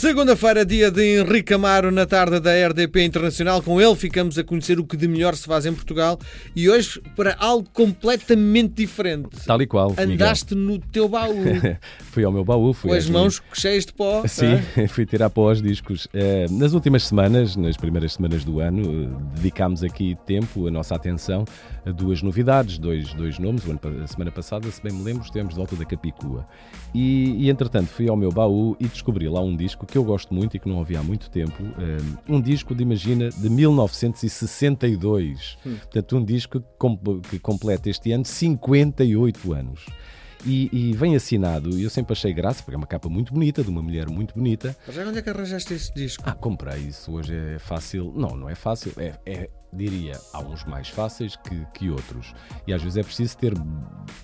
Segunda-feira, dia de Henrique Amaro, na tarde da RDP Internacional. Com ele ficamos a conhecer o que de melhor se faz em Portugal e hoje para algo completamente diferente. Tal e qual. Andaste Miguel. no teu baú. fui ao meu baú. Fui com as mãos cheias de pó. Sim, é? fui tirar pó aos discos. Eh, nas últimas semanas, nas primeiras semanas do ano, eh, dedicámos aqui tempo, a nossa atenção, a duas novidades, dois, dois nomes. A semana passada, se bem me lembro, estivemos de volta da Capicua. E, e entretanto, fui ao meu baú e descobri lá um disco que eu gosto muito e que não ouvi há muito tempo. Eh, um disco de, imagina, de 1962. Hum. Portanto, um disco que completa este ano 58 anos. E, e, vem assinado, e eu sempre achei graça, porque é uma capa muito bonita, de uma mulher muito bonita. Mas onde é que arranjaste esse disco? Ah, comprei isso. Hoje é fácil. Não, não é fácil. É, é diria, há uns mais fáceis que, que outros. E às vezes é preciso ter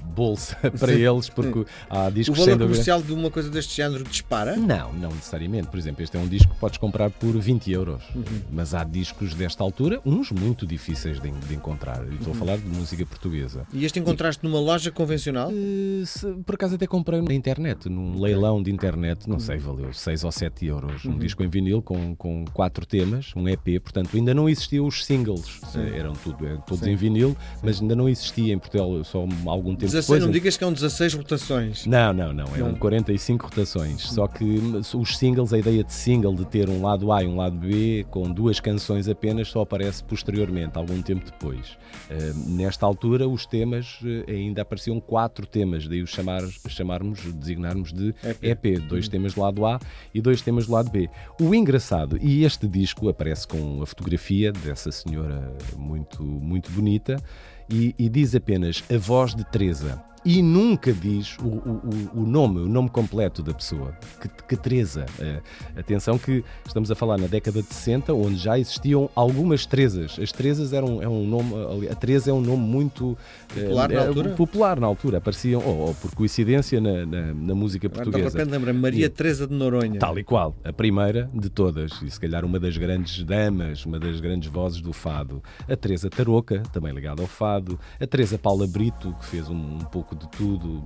bolsa para Sim. eles, porque Sim. há discos... O valor comercial de uma coisa deste género dispara? Não, não necessariamente. Por exemplo, este é um disco que podes comprar por 20 euros. Uhum. Mas há discos desta altura, uns muito difíceis de, de encontrar. E estou uhum. a falar de música portuguesa. E este encontraste e, numa loja convencional? Uh, se, por acaso até comprei na internet, num leilão de internet, não uhum. sei, valeu 6 ou 7 euros. Um uhum. disco em vinil com, com quatro temas, um EP, portanto ainda não existiam os singles Sim. Eram tudo, eram todos Sim. em vinil, mas ainda não existia em Portugal só algum tempo 16, depois. Não digas que é um 16 rotações. Não, não, não. Eram não. 45 rotações. Só que os singles, a ideia de single, de ter um lado A e um lado B, com duas canções apenas, só aparece posteriormente, algum tempo depois. Uh, nesta altura, os temas uh, ainda apareciam quatro temas, daí os chamar, chamarmos, designarmos de EP. EP dois uhum. temas do lado A e dois temas do lado B. O engraçado, e este disco aparece com a fotografia dessa senhora muito, muito bonita e, e diz apenas a voz de Teresa e nunca diz o, o, o, nome, o nome completo da pessoa. Que, que Teresa. Uh, atenção que estamos a falar na década de 60, onde já existiam algumas Teresas. As Teresas eram é um nome, a Teresa é um nome muito popular, uh, na, altura? popular na altura. Apareciam, ou, ou por coincidência, na, na, na música portuguesa. De lembra Maria e, Teresa de Noronha. Tal e qual, a primeira de todas, e se calhar uma das grandes damas, uma das grandes vozes do fado. A Teresa Tarouca, também ligada ao fado. A Teresa Paula Brito, que fez um, um pouco de tudo,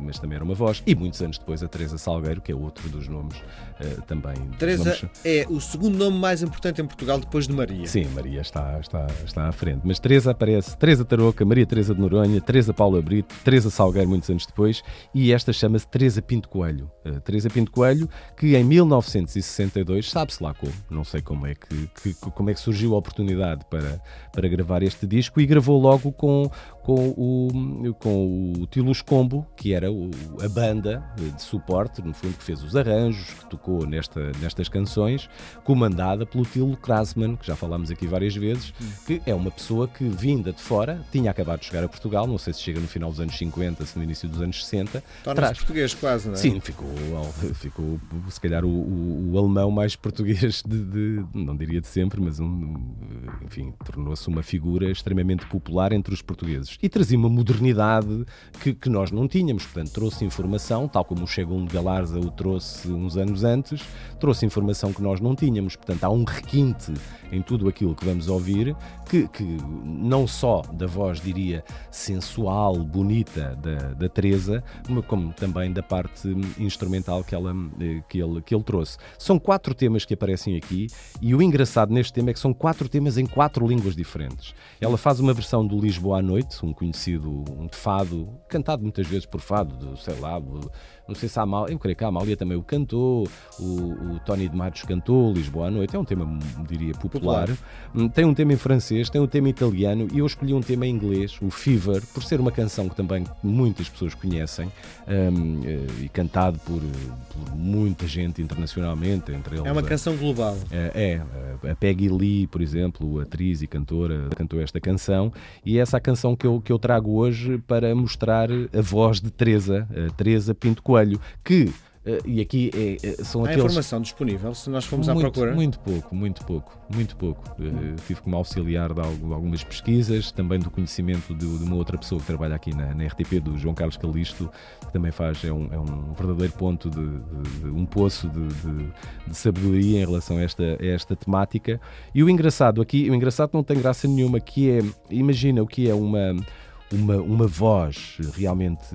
mas também era uma voz. E muitos anos depois a Teresa Salgueiro, que é outro dos nomes uh, também. Teresa nomes... é o segundo nome mais importante em Portugal depois de Maria. Sim, Maria está, está, está à frente. Mas Teresa aparece, Teresa Tarouca, Maria Teresa de Noronha, Teresa Paula Brito, Teresa Salgueiro muitos anos depois, e esta chama-se Teresa Pinto Coelho. Uh, Teresa Pinto Coelho, que em 1962, sabe-se lá como, não sei como é que, que, como é que surgiu a oportunidade para, para gravar este disco, e gravou logo com, com o, com o Tilus Combo, que era o, a banda de suporte, no fundo, que fez os arranjos, que tocou nesta, nestas canções, comandada pelo Tilo Krasman, que já falámos aqui várias vezes, que é uma pessoa que, vinda de fora, tinha acabado de chegar a Portugal, não sei se chega no final dos anos 50, se no início dos anos 60. Torna-se traz... português quase, não é? Sim, ficou, ficou se calhar o, o, o alemão mais português de, de, não diria de sempre, mas um, enfim, tornou-se uma figura extremamente popular entre os portugueses e trazia uma modernidade que, que, nós não tínhamos. Portanto, trouxe informação, tal como o Chegum de Galarza o trouxe uns anos antes, trouxe informação que nós não tínhamos. Portanto, há um requinte em tudo aquilo que vamos ouvir, que, que não só da voz, diria, sensual, bonita da, da Teresa, como também da parte instrumental que, ela, que, ele, que ele trouxe. São quatro temas que aparecem aqui e o engraçado neste tema é que são quatro temas em quatro línguas diferentes. Ela faz uma versão do Lisboa à Noite, um conhecido, um fado, cantado muitas vezes por fado, sei lá, não sei se a Amália, eu creio que a Amália também o cantou, o, o Tony de Matos cantou, Lisboa à Noite, é um tema, diria, popular. popular. Hum, tem um tema em francês, tem um tema italiano e eu escolhi um tema em inglês, o Fever, por ser uma canção que também muitas pessoas conhecem um, eh, e cantado por, por, muita gente internacionalmente, entre eles. É uma canção global. É, é, a Peggy Lee, por exemplo, atriz e cantora, cantou esta canção e é essa a canção que eu, que eu trago hoje para mostrar a voz de Teresa, Teresa Pinto Coelho, que e aqui é, são Há aqueles... informação disponível, se nós formos muito, à procura? Muito pouco, muito pouco, muito pouco. Uh, tive como auxiliar de algumas pesquisas, também do conhecimento de, de, uma outra pessoa que trabalha aqui na, na RTP, do João Carlos Calisto, que também faz, é um, é um verdadeiro ponto, de, de, de um poço de, sabedoria em relação a esta, a esta temática. E o engraçado aqui, o engraçado não tem graça nenhuma, que é, imagina o que é uma uma, uma voz realmente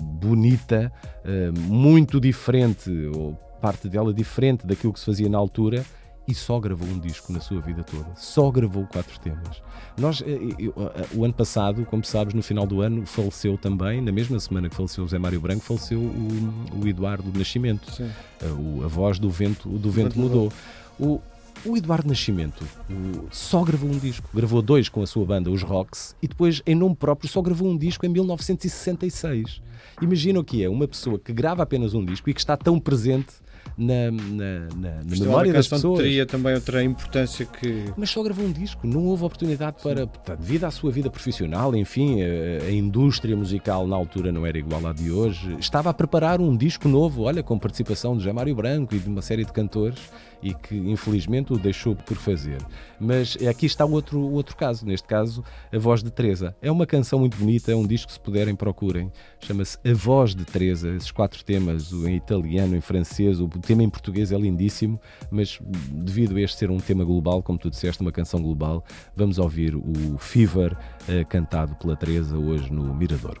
bonita, uh, muito diferente, ou parte dela diferente daquilo que se fazia na altura, e só gravou um disco na sua vida toda. Só gravou quatro temas. Nós, eh, eh, o ano passado, como sabes, no final do ano, faleceu também, na mesma semana que faleceu o Zé Mário Branco, faleceu o, o Eduardo Nascimento. Sim. A, a voz do vento, do vento mudou. O, o Eduardo Nascimento o, só gravou um disco, gravou dois com a sua banda, os Rocks, e depois, em nome próprio, só gravou um disco em 1966. Imagina o que é uma pessoa que grava apenas um disco e que está tão presente na, na, na, na memória das pessoas. teria também outra importância que. Mas só gravou um disco, não houve oportunidade para. Devido à sua vida profissional, enfim, a, a, indústria musical na altura não era igual à de hoje. Estava a preparar um disco novo, olha, com participação de José Mário Branco e de uma série de cantores e que infelizmente o deixou por fazer. Mas aqui está o outro, outro caso, neste caso, A Voz de Teresa. É uma canção muito bonita, é um disco se puderem procurem. Chama-se A Voz de Teresa, esses quatro temas, em italiano, em francês, o tema em português é lindíssimo, mas devido a este ser um tema global, como tu disseste, uma canção global, vamos ouvir o Fever uh, cantado pela Teresa hoje no Mirador.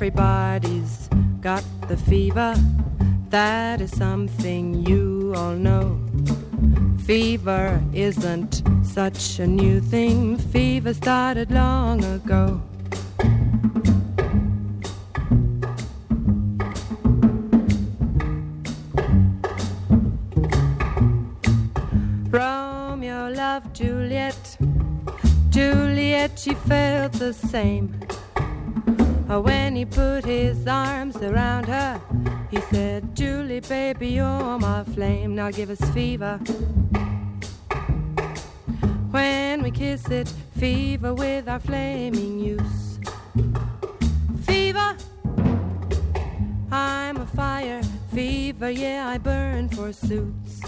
Everybody's got the fever. That is something you all know. Fever isn't such a new thing. Fever started long ago. Romeo loved Juliet. Juliet, she felt the same. Uh, when he put his arms around her, he said, Julie, baby, you're my flame. Now give us fever. When we kiss it, fever with our flaming use. Fever, I'm a fire. Fever, yeah, I burn for suits.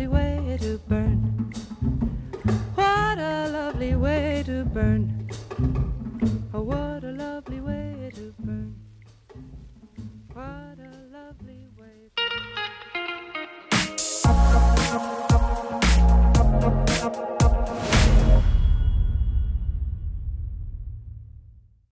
lovely way to burn. What a lovely way to burn. Oh, what a lovely